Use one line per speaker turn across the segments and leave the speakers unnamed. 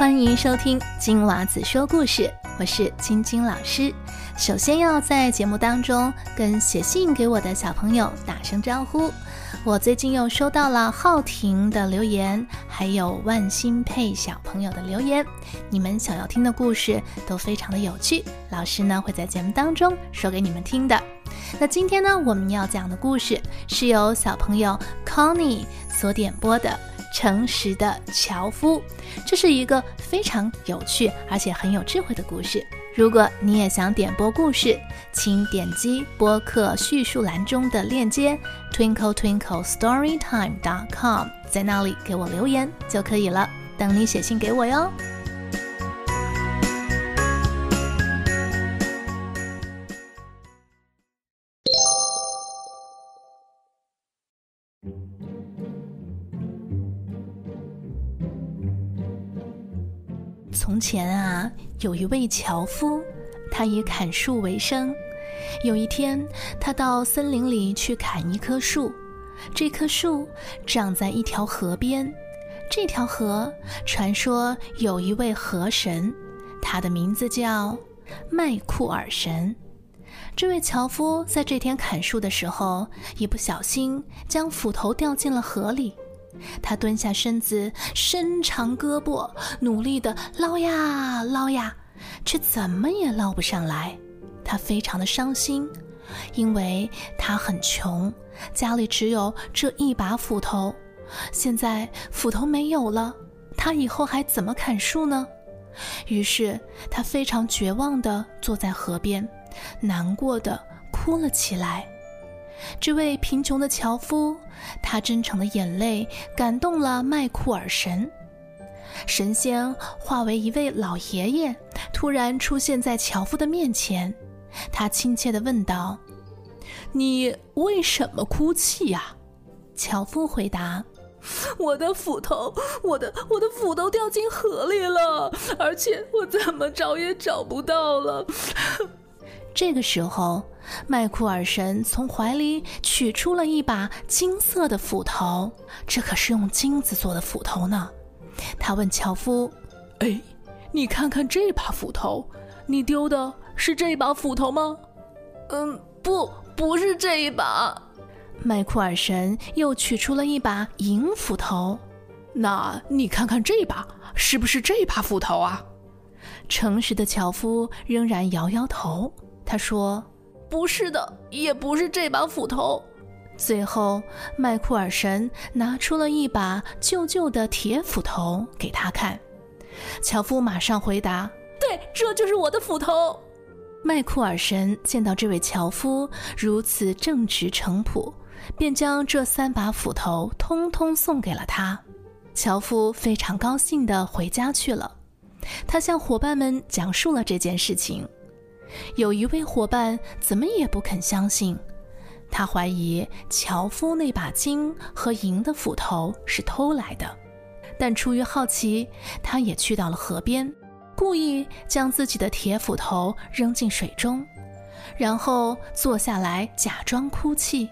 欢迎收听金娃子说故事，我是晶晶老师。首先要在节目当中跟写信给我的小朋友打声招呼。我最近又收到了浩婷的留言，还有万新佩小朋友的留言，你们想要听的故事都非常的有趣，老师呢会在节目当中说给你们听的。那今天呢，我们要讲的故事是由小朋友 Connie 所点播的。诚实的樵夫，这是一个非常有趣而且很有智慧的故事。如果你也想点播故事，请点击播客叙述栏中的链接 twinkle twinkle storytime dot com，在那里给我留言就可以了。等你写信给我哟。从前啊，有一位樵夫，他以砍树为生。有一天，他到森林里去砍一棵树，这棵树长在一条河边。这条河传说有一位河神，他的名字叫麦库尔神。这位樵夫在这天砍树的时候，一不小心将斧头掉进了河里。他蹲下身子，伸长胳膊，努力地捞呀捞呀，却怎么也捞不上来。他非常的伤心，因为他很穷，家里只有这一把斧头。现在斧头没有了，他以后还怎么砍树呢？于是他非常绝望地坐在河边，难过的哭了起来。这位贫穷的樵夫，他真诚的眼泪感动了麦库尔神。神仙化为一位老爷爷，突然出现在樵夫的面前。他亲切地问道：“你为什么哭泣呀？”樵夫回答：“我的斧头，我的我的斧头掉进河里了，而且我怎么找也找不到了。”这个时候，麦库尔神从怀里取出了一把金色的斧头，这可是用金子做的斧头呢。他问樵夫：“哎，你看看这把斧头，你丢的是这把斧头吗？”“嗯，不，不是这一把。”麦库尔神又取出了一把银斧头，“那你看看这把，是不是这把斧头啊？”诚实的樵夫仍然摇摇头。他说：“不是的，也不是这把斧头。”最后，麦库尔神拿出了一把旧旧的铁斧头给他看。樵夫马上回答：“对，这就是我的斧头。”麦库尔神见到这位樵夫如此正直诚朴，便将这三把斧头通通送给了他。樵夫非常高兴地回家去了。他向伙伴们讲述了这件事情。有一位伙伴怎么也不肯相信，他怀疑樵夫那把金和银的斧头是偷来的，但出于好奇，他也去到了河边，故意将自己的铁斧头扔进水中，然后坐下来假装哭泣。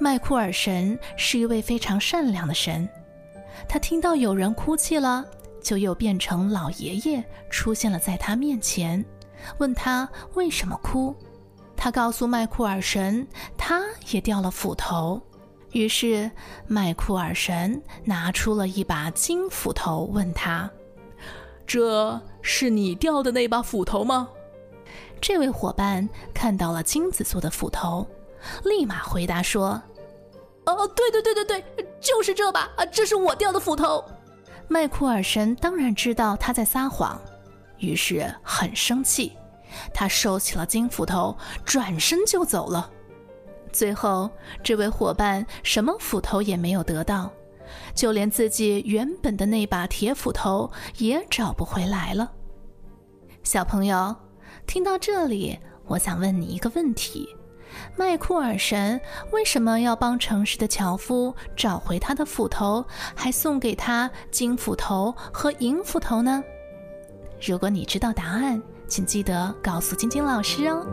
麦库尔神是一位非常善良的神，他听到有人哭泣了，就又变成老爷爷出现了在他面前。问他为什么哭，他告诉麦库尔神，他也掉了斧头。于是麦库尔神拿出了一把金斧头，问他：“这是你掉的那把斧头吗？”这位伙伴看到了金子做的斧头，立马回答说：“哦，对对对对对，就是这把啊，这是我掉的斧头。”麦库尔神当然知道他在撒谎。于是很生气，他收起了金斧头，转身就走了。最后，这位伙伴什么斧头也没有得到，就连自己原本的那把铁斧头也找不回来了。小朋友，听到这里，我想问你一个问题：麦库尔神为什么要帮诚实的樵夫找回他的斧头，还送给他金斧头和银斧头呢？如果你知道答案，请记得告诉晶晶老师哦。